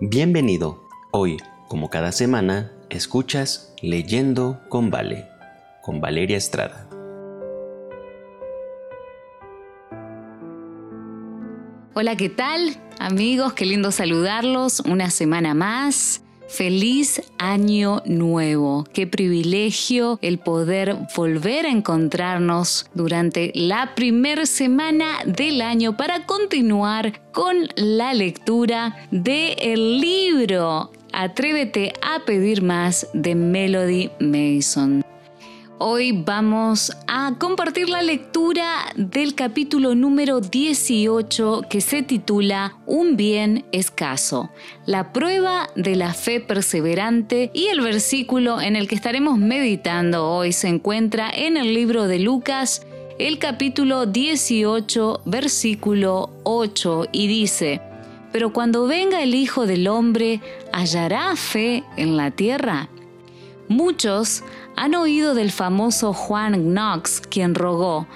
Bienvenido. Hoy, como cada semana, escuchas Leyendo con Vale, con Valeria Estrada. Hola, ¿qué tal? Amigos, qué lindo saludarlos una semana más. Feliz año nuevo. Qué privilegio el poder volver a encontrarnos durante la primera semana del año para continuar con la lectura del libro Atrévete a pedir más de Melody Mason. Hoy vamos a compartir la lectura del capítulo número 18 que se titula Un bien escaso, la prueba de la fe perseverante y el versículo en el que estaremos meditando hoy se encuentra en el libro de Lucas, el capítulo 18, versículo 8 y dice, Pero cuando venga el Hijo del Hombre, ¿hallará fe en la tierra? Muchos han oído del famoso Juan Knox, quien rogó,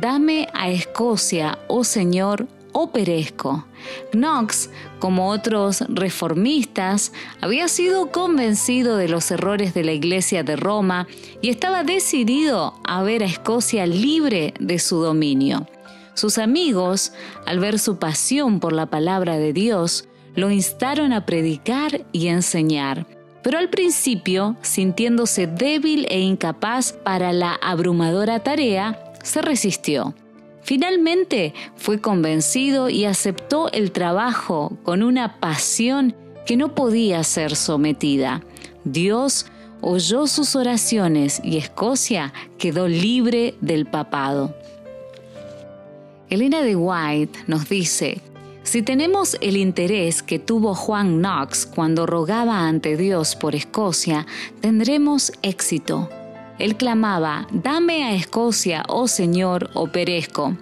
Dame a Escocia, oh Señor, o perezco. Knox, como otros reformistas, había sido convencido de los errores de la Iglesia de Roma y estaba decidido a ver a Escocia libre de su dominio. Sus amigos, al ver su pasión por la palabra de Dios, lo instaron a predicar y enseñar pero al principio, sintiéndose débil e incapaz para la abrumadora tarea, se resistió. Finalmente fue convencido y aceptó el trabajo con una pasión que no podía ser sometida. Dios oyó sus oraciones y Escocia quedó libre del papado. Elena de White nos dice, si tenemos el interés que tuvo Juan Knox cuando rogaba ante Dios por Escocia, tendremos éxito. Él clamaba, Dame a Escocia, oh Señor, o perezco.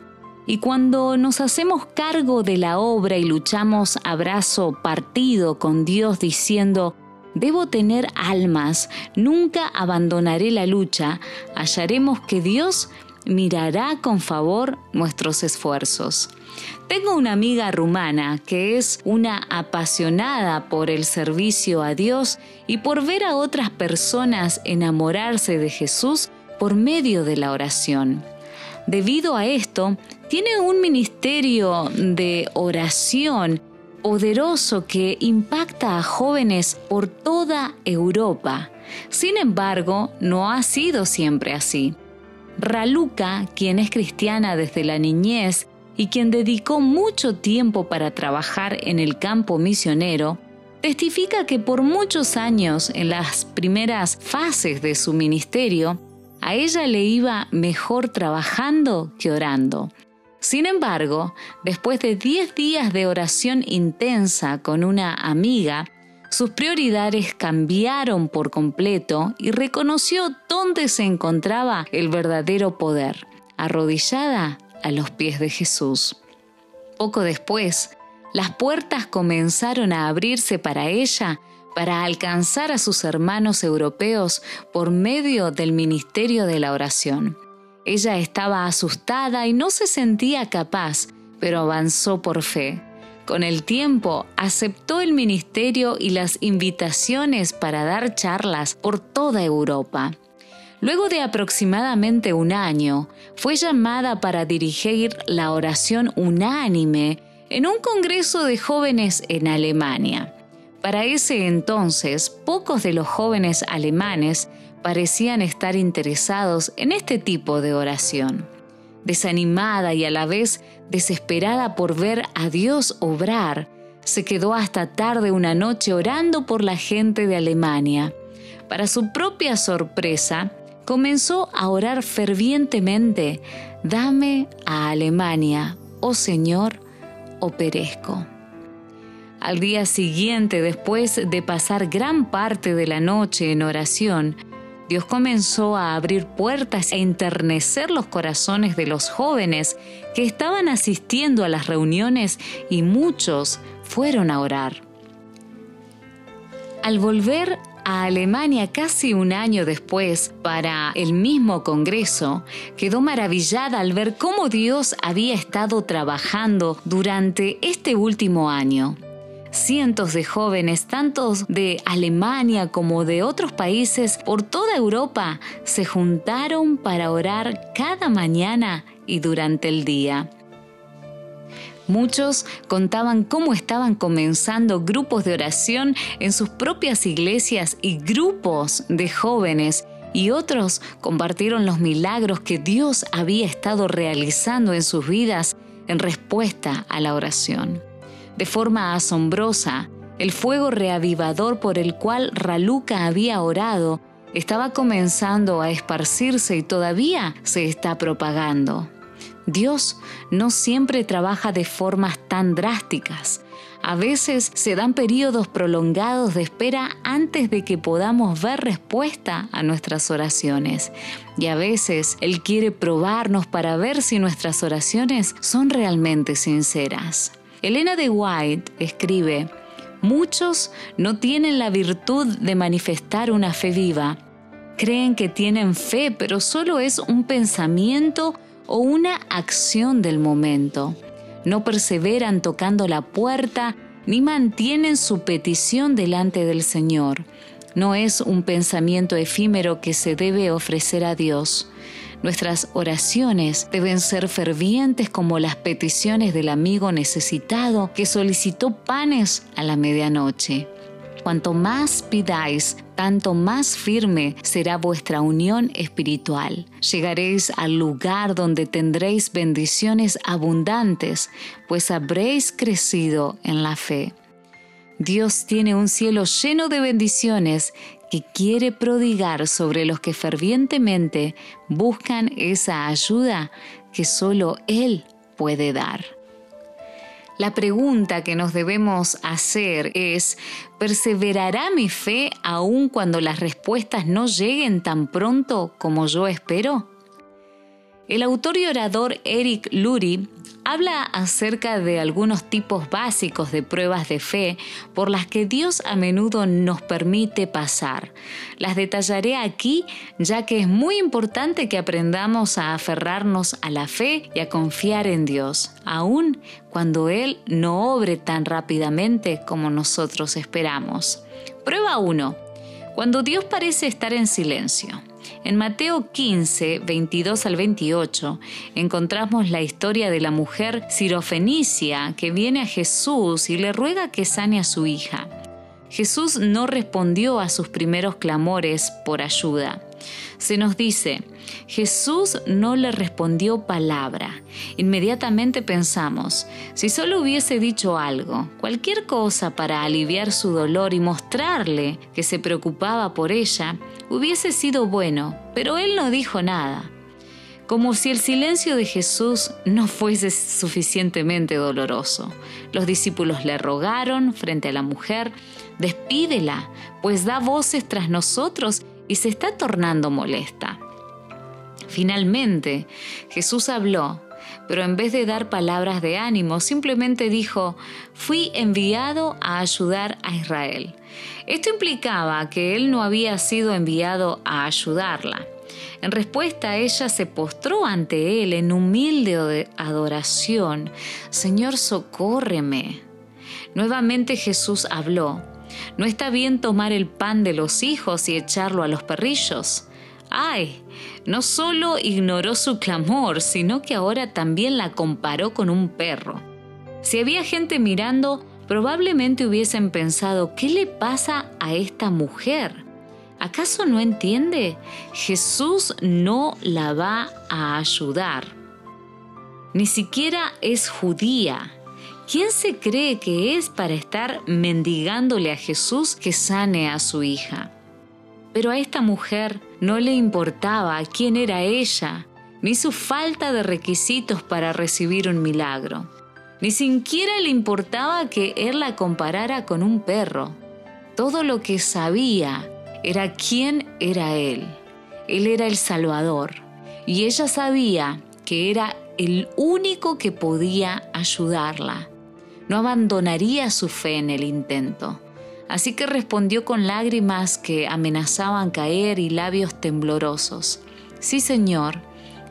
Y cuando nos hacemos cargo de la obra y luchamos a brazo partido con Dios diciendo, Debo tener almas, nunca abandonaré la lucha, hallaremos que Dios mirará con favor nuestros esfuerzos. Tengo una amiga rumana que es una apasionada por el servicio a Dios y por ver a otras personas enamorarse de Jesús por medio de la oración. Debido a esto, tiene un ministerio de oración poderoso que impacta a jóvenes por toda Europa. Sin embargo, no ha sido siempre así. Raluca, quien es cristiana desde la niñez y quien dedicó mucho tiempo para trabajar en el campo misionero, testifica que por muchos años en las primeras fases de su ministerio, a ella le iba mejor trabajando que orando. Sin embargo, después de 10 días de oración intensa con una amiga, sus prioridades cambiaron por completo y reconoció dónde se encontraba el verdadero poder, arrodillada a los pies de Jesús. Poco después, las puertas comenzaron a abrirse para ella para alcanzar a sus hermanos europeos por medio del ministerio de la oración. Ella estaba asustada y no se sentía capaz, pero avanzó por fe. Con el tiempo aceptó el ministerio y las invitaciones para dar charlas por toda Europa. Luego de aproximadamente un año, fue llamada para dirigir la oración unánime en un congreso de jóvenes en Alemania. Para ese entonces, pocos de los jóvenes alemanes parecían estar interesados en este tipo de oración desanimada y a la vez desesperada por ver a Dios obrar, se quedó hasta tarde una noche orando por la gente de Alemania. Para su propia sorpresa, comenzó a orar fervientemente, Dame a Alemania, oh Señor, o perezco. Al día siguiente, después de pasar gran parte de la noche en oración, Dios comenzó a abrir puertas e enternecer los corazones de los jóvenes que estaban asistiendo a las reuniones y muchos fueron a orar. Al volver a Alemania casi un año después para el mismo Congreso, quedó maravillada al ver cómo Dios había estado trabajando durante este último año. Cientos de jóvenes, tantos de Alemania como de otros países por toda Europa, se juntaron para orar cada mañana y durante el día. Muchos contaban cómo estaban comenzando grupos de oración en sus propias iglesias y grupos de jóvenes y otros compartieron los milagros que Dios había estado realizando en sus vidas en respuesta a la oración. De forma asombrosa, el fuego reavivador por el cual Raluca había orado estaba comenzando a esparcirse y todavía se está propagando. Dios no siempre trabaja de formas tan drásticas. A veces se dan periodos prolongados de espera antes de que podamos ver respuesta a nuestras oraciones. Y a veces Él quiere probarnos para ver si nuestras oraciones son realmente sinceras. Elena de White escribe, Muchos no tienen la virtud de manifestar una fe viva. Creen que tienen fe, pero solo es un pensamiento o una acción del momento. No perseveran tocando la puerta ni mantienen su petición delante del Señor. No es un pensamiento efímero que se debe ofrecer a Dios. Nuestras oraciones deben ser fervientes como las peticiones del amigo necesitado que solicitó panes a la medianoche. Cuanto más pidáis, tanto más firme será vuestra unión espiritual. Llegaréis al lugar donde tendréis bendiciones abundantes, pues habréis crecido en la fe. Dios tiene un cielo lleno de bendiciones que quiere prodigar sobre los que fervientemente buscan esa ayuda que solo Él puede dar. La pregunta que nos debemos hacer es, ¿perseverará mi fe aun cuando las respuestas no lleguen tan pronto como yo espero? El autor y orador Eric Lurie habla acerca de algunos tipos básicos de pruebas de fe por las que Dios a menudo nos permite pasar. Las detallaré aquí ya que es muy importante que aprendamos a aferrarnos a la fe y a confiar en Dios, aun cuando Él no obre tan rápidamente como nosotros esperamos. Prueba 1. Cuando Dios parece estar en silencio. En Mateo 15, 22 al 28, encontramos la historia de la mujer sirofenicia que viene a Jesús y le ruega que sane a su hija. Jesús no respondió a sus primeros clamores por ayuda. Se nos dice, Jesús no le respondió palabra. Inmediatamente pensamos, si solo hubiese dicho algo, cualquier cosa para aliviar su dolor y mostrarle que se preocupaba por ella, hubiese sido bueno, pero él no dijo nada. Como si el silencio de Jesús no fuese suficientemente doloroso. Los discípulos le rogaron frente a la mujer, despídela, pues da voces tras nosotros y se está tornando molesta. Finalmente, Jesús habló, pero en vez de dar palabras de ánimo, simplemente dijo, fui enviado a ayudar a Israel. Esto implicaba que él no había sido enviado a ayudarla. En respuesta, ella se postró ante él en humilde adoración. Señor, socórreme. Nuevamente Jesús habló. No está bien tomar el pan de los hijos y echarlo a los perrillos. ¡Ay! No solo ignoró su clamor, sino que ahora también la comparó con un perro. Si había gente mirando, probablemente hubiesen pensado, ¿qué le pasa a esta mujer? ¿Acaso no entiende? Jesús no la va a ayudar. Ni siquiera es judía. ¿Quién se cree que es para estar mendigándole a Jesús que sane a su hija? Pero a esta mujer no le importaba quién era ella, ni su falta de requisitos para recibir un milagro. Ni siquiera le importaba que él la comparara con un perro. Todo lo que sabía era quién era él. Él era el Salvador. Y ella sabía que era el único que podía ayudarla no abandonaría su fe en el intento. Así que respondió con lágrimas que amenazaban caer y labios temblorosos. Sí, Señor,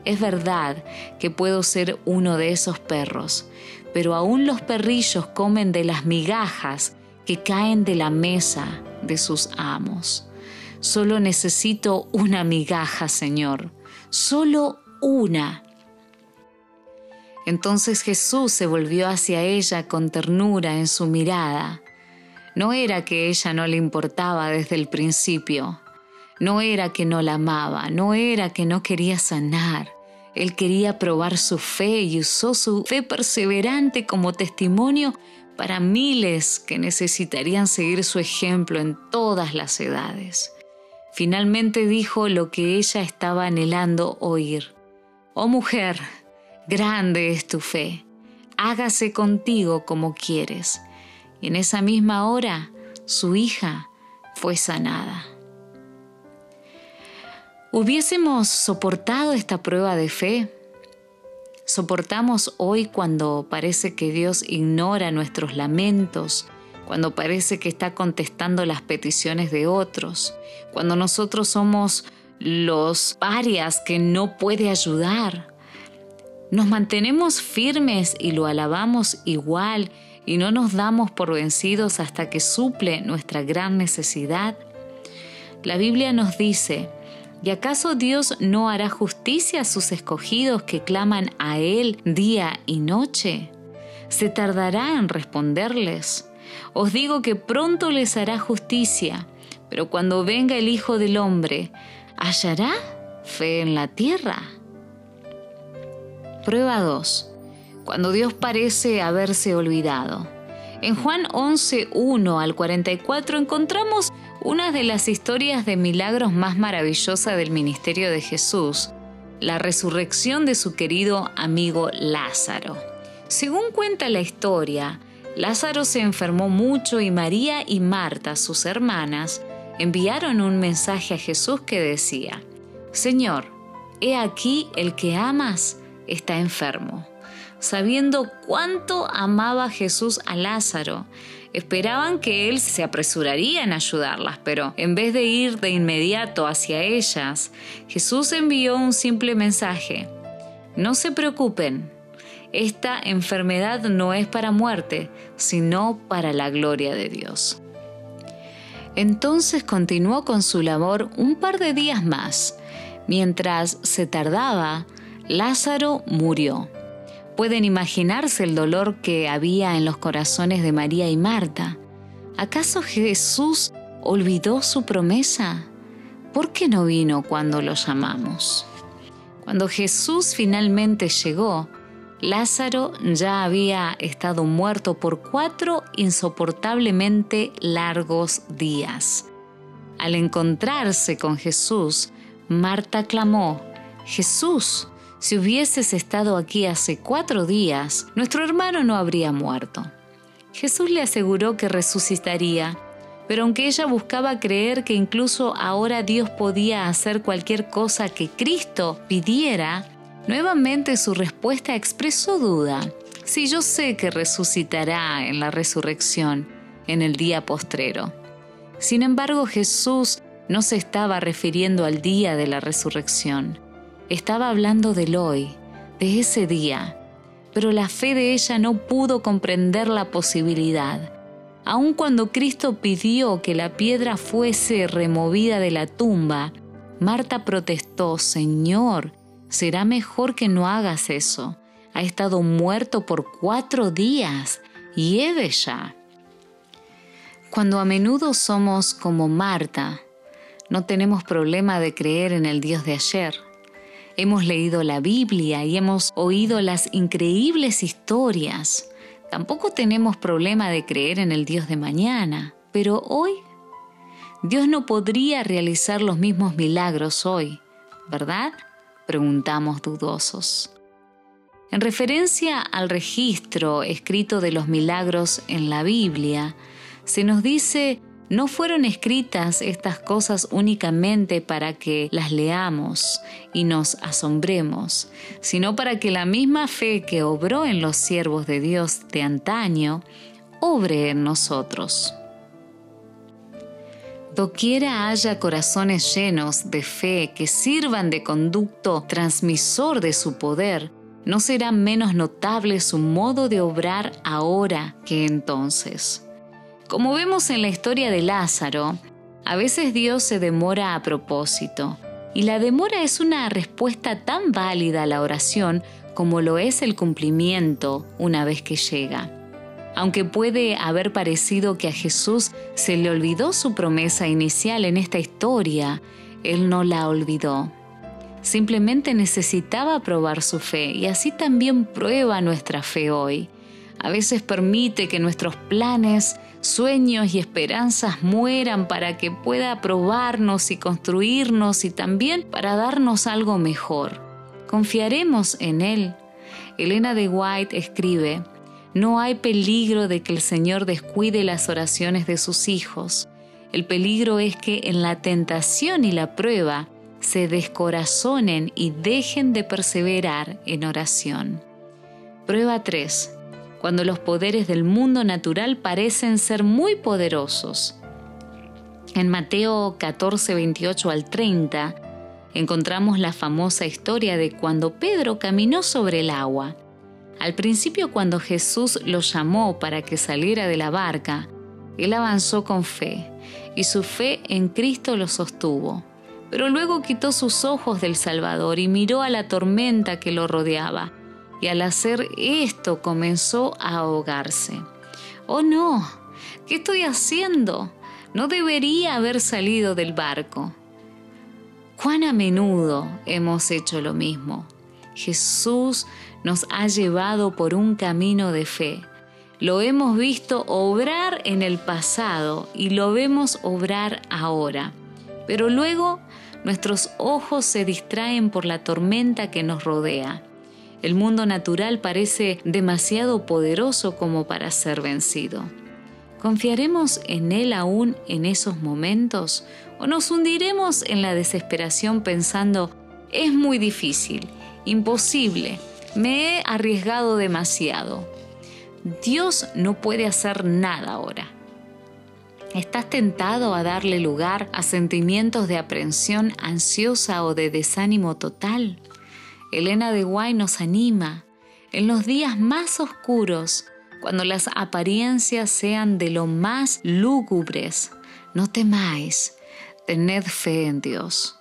es verdad que puedo ser uno de esos perros, pero aún los perrillos comen de las migajas que caen de la mesa de sus amos. Solo necesito una migaja, Señor, solo una. Entonces Jesús se volvió hacia ella con ternura en su mirada. No era que ella no le importaba desde el principio, no era que no la amaba, no era que no quería sanar. Él quería probar su fe y usó su fe perseverante como testimonio para miles que necesitarían seguir su ejemplo en todas las edades. Finalmente dijo lo que ella estaba anhelando oír. Oh mujer, grande es tu fe, hágase contigo como quieres. Y en esa misma hora su hija fue sanada. ¿Hubiésemos soportado esta prueba de fe? ¿Soportamos hoy cuando parece que Dios ignora nuestros lamentos, cuando parece que está contestando las peticiones de otros, cuando nosotros somos los parias que no puede ayudar? ¿Nos mantenemos firmes y lo alabamos igual y no nos damos por vencidos hasta que suple nuestra gran necesidad? La Biblia nos dice, ¿Y acaso Dios no hará justicia a sus escogidos que claman a Él día y noche? ¿Se tardará en responderles? Os digo que pronto les hará justicia, pero cuando venga el Hijo del Hombre, ¿hallará fe en la tierra? Prueba 2. Cuando Dios parece haberse olvidado. En Juan 11, 1 al 44 encontramos una de las historias de milagros más maravillosas del ministerio de Jesús, la resurrección de su querido amigo Lázaro. Según cuenta la historia, Lázaro se enfermó mucho y María y Marta, sus hermanas, enviaron un mensaje a Jesús que decía, Señor, he aquí el que amas está enfermo sabiendo cuánto amaba Jesús a Lázaro. Esperaban que él se apresuraría en ayudarlas, pero en vez de ir de inmediato hacia ellas, Jesús envió un simple mensaje. No se preocupen, esta enfermedad no es para muerte, sino para la gloria de Dios. Entonces continuó con su labor un par de días más. Mientras se tardaba, Lázaro murió. Pueden imaginarse el dolor que había en los corazones de María y Marta. ¿Acaso Jesús olvidó su promesa? ¿Por qué no vino cuando lo llamamos? Cuando Jesús finalmente llegó, Lázaro ya había estado muerto por cuatro insoportablemente largos días. Al encontrarse con Jesús, Marta clamó, Jesús, si hubieses estado aquí hace cuatro días, nuestro hermano no habría muerto. Jesús le aseguró que resucitaría, pero aunque ella buscaba creer que incluso ahora Dios podía hacer cualquier cosa que Cristo pidiera, nuevamente su respuesta expresó duda. Si yo sé que resucitará en la resurrección, en el día postrero. Sin embargo, Jesús no se estaba refiriendo al día de la resurrección. Estaba hablando del hoy, de ese día, pero la fe de ella no pudo comprender la posibilidad. Aun cuando Cristo pidió que la piedra fuese removida de la tumba, Marta protestó, Señor, será mejor que no hagas eso. Ha estado muerto por cuatro días. Lleve ya. Cuando a menudo somos como Marta, no tenemos problema de creer en el Dios de ayer Hemos leído la Biblia y hemos oído las increíbles historias. Tampoco tenemos problema de creer en el Dios de mañana, pero hoy Dios no podría realizar los mismos milagros hoy, ¿verdad? Preguntamos dudosos. En referencia al registro escrito de los milagros en la Biblia, se nos dice no fueron escritas estas cosas únicamente para que las leamos y nos asombremos, sino para que la misma fe que obró en los siervos de Dios de antaño, obre en nosotros. Doquiera haya corazones llenos de fe que sirvan de conducto transmisor de su poder, no será menos notable su modo de obrar ahora que entonces. Como vemos en la historia de Lázaro, a veces Dios se demora a propósito, y la demora es una respuesta tan válida a la oración como lo es el cumplimiento una vez que llega. Aunque puede haber parecido que a Jesús se le olvidó su promesa inicial en esta historia, Él no la olvidó. Simplemente necesitaba probar su fe y así también prueba nuestra fe hoy. A veces permite que nuestros planes, sueños y esperanzas mueran para que pueda probarnos y construirnos y también para darnos algo mejor. Confiaremos en Él. Elena de White escribe, no hay peligro de que el Señor descuide las oraciones de sus hijos. El peligro es que en la tentación y la prueba se descorazonen y dejen de perseverar en oración. Prueba 3. Cuando los poderes del mundo natural parecen ser muy poderosos. En Mateo 14, 28 al 30, encontramos la famosa historia de cuando Pedro caminó sobre el agua. Al principio cuando Jesús lo llamó para que saliera de la barca, él avanzó con fe, y su fe en Cristo lo sostuvo. Pero luego quitó sus ojos del Salvador y miró a la tormenta que lo rodeaba, y al hacer esto comenzó a ahogarse. Oh no, ¿qué estoy haciendo? No debería haber salido del barco. ¿Cuán a menudo hemos hecho lo mismo? Jesús nos ha llevado por un camino de fe. Lo hemos visto obrar en el pasado y lo vemos obrar ahora. Pero luego nuestros ojos se distraen por la tormenta que nos rodea. El mundo natural parece demasiado poderoso como para ser vencido. ¿Confiaremos en Él aún en esos momentos? ¿O nos hundiremos en la desesperación pensando, es muy difícil, imposible, me he arriesgado demasiado. Dios no puede hacer nada ahora. ¿Estás tentado a darle lugar a sentimientos de aprensión ansiosa o de desánimo total? Elena de Guay nos anima. En los días más oscuros, cuando las apariencias sean de lo más lúgubres, no temáis, tened fe en Dios.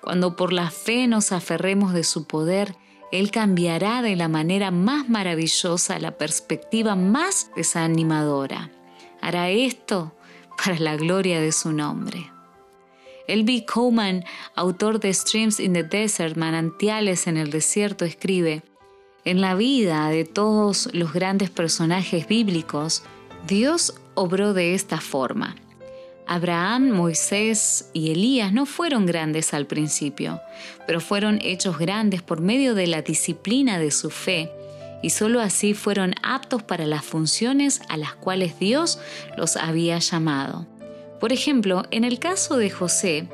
Cuando por la fe nos aferremos de su poder, él cambiará de la manera más maravillosa la perspectiva más desanimadora. Hará esto para la gloria de su nombre. L.B. Coleman, autor de Streams in the Desert, Manantiales en el Desierto, escribe, En la vida de todos los grandes personajes bíblicos, Dios obró de esta forma. Abraham, Moisés y Elías no fueron grandes al principio, pero fueron hechos grandes por medio de la disciplina de su fe, y sólo así fueron aptos para las funciones a las cuales Dios los había llamado. Por ejemplo, en el caso de José,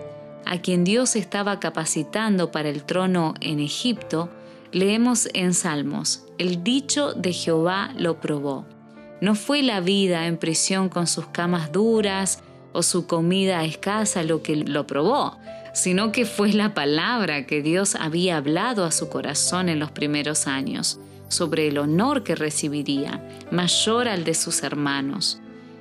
a quien Dios estaba capacitando para el trono en Egipto, leemos en Salmos, el dicho de Jehová lo probó. No fue la vida en prisión con sus camas duras, o su comida escasa lo que lo probó, sino que fue la palabra que Dios había hablado a su corazón en los primeros años, sobre el honor que recibiría, mayor al de sus hermanos.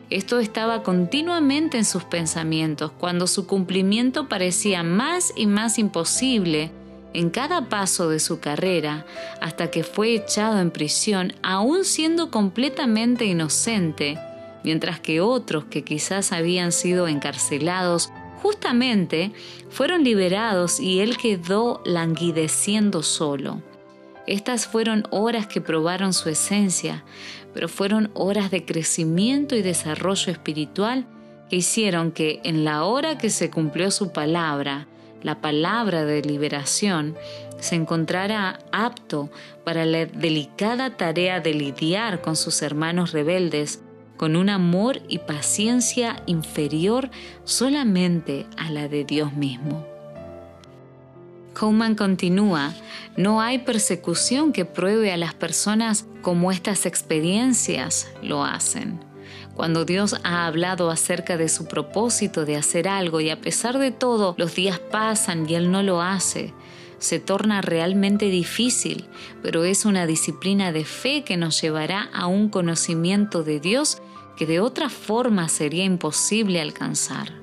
Esto estaba continuamente en sus pensamientos cuando su cumplimiento parecía más y más imposible en cada paso de su carrera, hasta que fue echado en prisión, aún siendo completamente inocente, mientras que otros que quizás habían sido encarcelados justamente fueron liberados y él quedó languideciendo solo. Estas fueron horas que probaron su esencia, pero fueron horas de crecimiento y desarrollo espiritual que hicieron que en la hora que se cumplió su palabra, la palabra de liberación, se encontrara apto para la delicada tarea de lidiar con sus hermanos rebeldes con un amor y paciencia inferior solamente a la de Dios mismo. Coleman continúa, no hay persecución que pruebe a las personas como estas experiencias lo hacen. Cuando Dios ha hablado acerca de su propósito de hacer algo y a pesar de todo los días pasan y Él no lo hace, se torna realmente difícil, pero es una disciplina de fe que nos llevará a un conocimiento de Dios que de otra forma sería imposible alcanzar.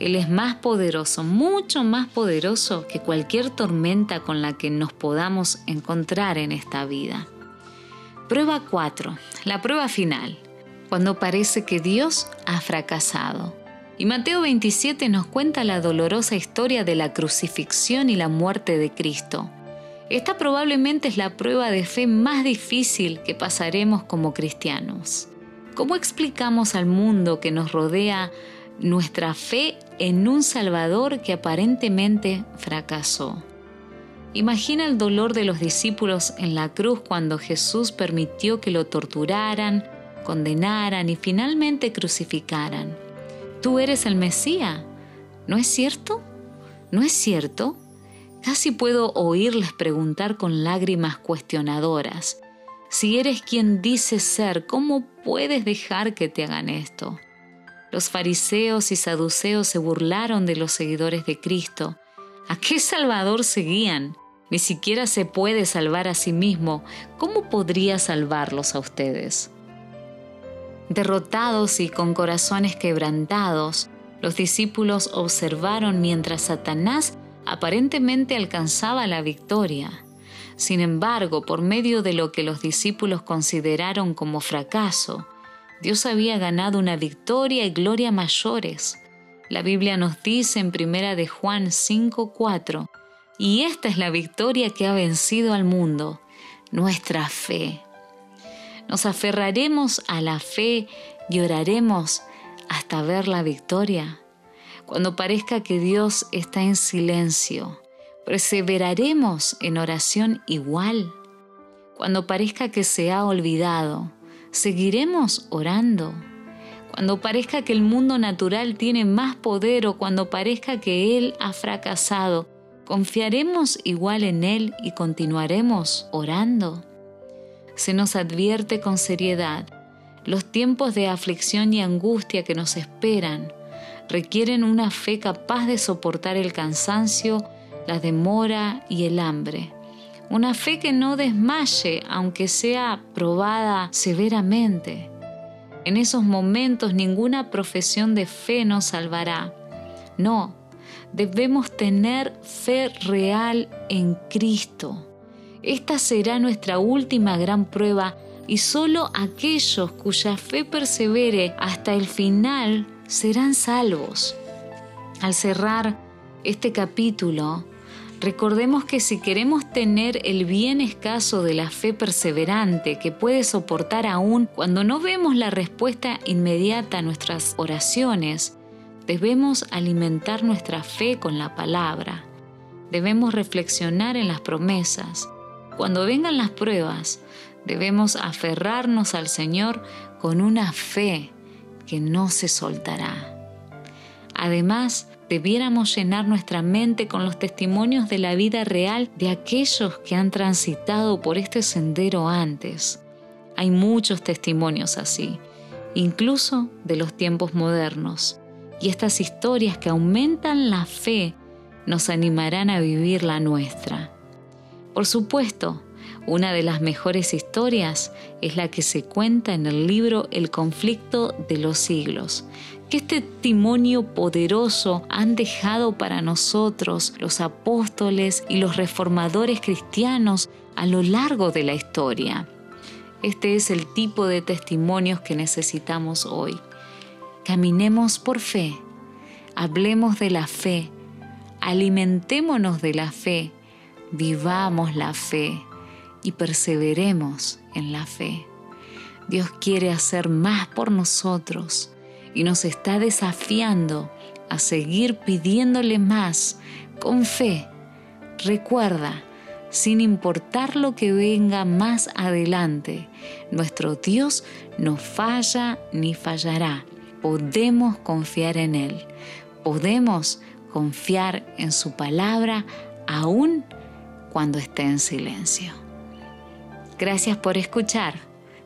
Él es más poderoso, mucho más poderoso que cualquier tormenta con la que nos podamos encontrar en esta vida. Prueba 4. La prueba final. Cuando parece que Dios ha fracasado. Y Mateo 27 nos cuenta la dolorosa historia de la crucifixión y la muerte de Cristo. Esta probablemente es la prueba de fe más difícil que pasaremos como cristianos. ¿Cómo explicamos al mundo que nos rodea nuestra fe en un Salvador que aparentemente fracasó? Imagina el dolor de los discípulos en la cruz cuando Jesús permitió que lo torturaran, condenaran y finalmente crucificaran tú eres el Mesías. ¿No es cierto? ¿No es cierto? Casi puedo oírles preguntar con lágrimas cuestionadoras. Si eres quien dices ser, ¿cómo puedes dejar que te hagan esto? Los fariseos y saduceos se burlaron de los seguidores de Cristo. ¿A qué Salvador seguían? Ni siquiera se puede salvar a sí mismo. ¿Cómo podría salvarlos a ustedes? Derrotados y con corazones quebrantados, los discípulos observaron mientras Satanás aparentemente alcanzaba la victoria. Sin embargo, por medio de lo que los discípulos consideraron como fracaso, Dios había ganado una victoria y gloria mayores. La Biblia nos dice en primera de Juan 5:4, y esta es la victoria que ha vencido al mundo, nuestra fe. Nos aferraremos a la fe y oraremos hasta ver la victoria. Cuando parezca que Dios está en silencio, perseveraremos en oración igual. Cuando parezca que se ha olvidado, seguiremos orando. Cuando parezca que el mundo natural tiene más poder o cuando parezca que Él ha fracasado, confiaremos igual en Él y continuaremos orando se nos advierte con seriedad. Los tiempos de aflicción y angustia que nos esperan requieren una fe capaz de soportar el cansancio, la demora y el hambre. Una fe que no desmaye aunque sea probada severamente. En esos momentos ninguna profesión de fe nos salvará. No, debemos tener fe real en Cristo esta será nuestra última gran prueba y solo aquellos cuya fe persevere hasta el final serán salvos. Al cerrar este capítulo, recordemos que si queremos tener el bien escaso de la fe perseverante que puede soportar aún cuando no vemos la respuesta inmediata a nuestras oraciones, debemos alimentar nuestra fe con la palabra. Debemos reflexionar en las promesas cuando vengan las pruebas, debemos aferrarnos al Señor con una fe que no se soltará. Además, debiéramos llenar nuestra mente con los testimonios de la vida real de aquellos que han transitado por este sendero antes. Hay muchos testimonios así, incluso de los tiempos modernos, y estas historias que aumentan la fe nos animarán a vivir la nuestra. Por supuesto, una de las mejores historias es la que se cuenta en el libro El conflicto de los siglos. ¿Qué testimonio poderoso han dejado para nosotros los apóstoles y los reformadores cristianos a lo largo de la historia? Este es el tipo de testimonios que necesitamos hoy. Caminemos por fe, hablemos de la fe, alimentémonos de la fe vivamos la fe y perseveremos en la fe. Dios quiere hacer más por nosotros y nos está desafiando a seguir pidiéndole más con fe. Recuerda, sin importar lo que venga más adelante, nuestro Dios no falla ni fallará. Podemos confiar en Él. Podemos confiar en su palabra aún cuando esté en silencio. Gracias por escuchar.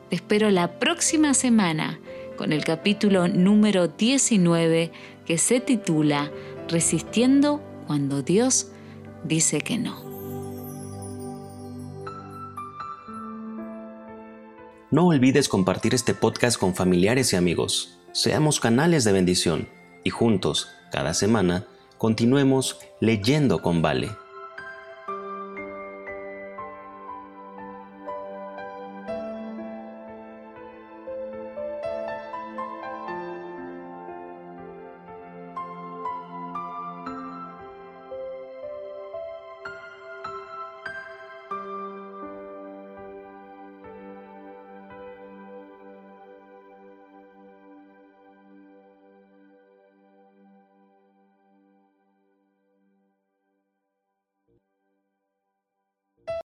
Te espero la próxima semana con el capítulo número 19 que se titula Resistiendo cuando Dios dice que no. No olvides compartir este podcast con familiares y amigos. Seamos canales de bendición y juntos, cada semana, continuemos leyendo con Vale.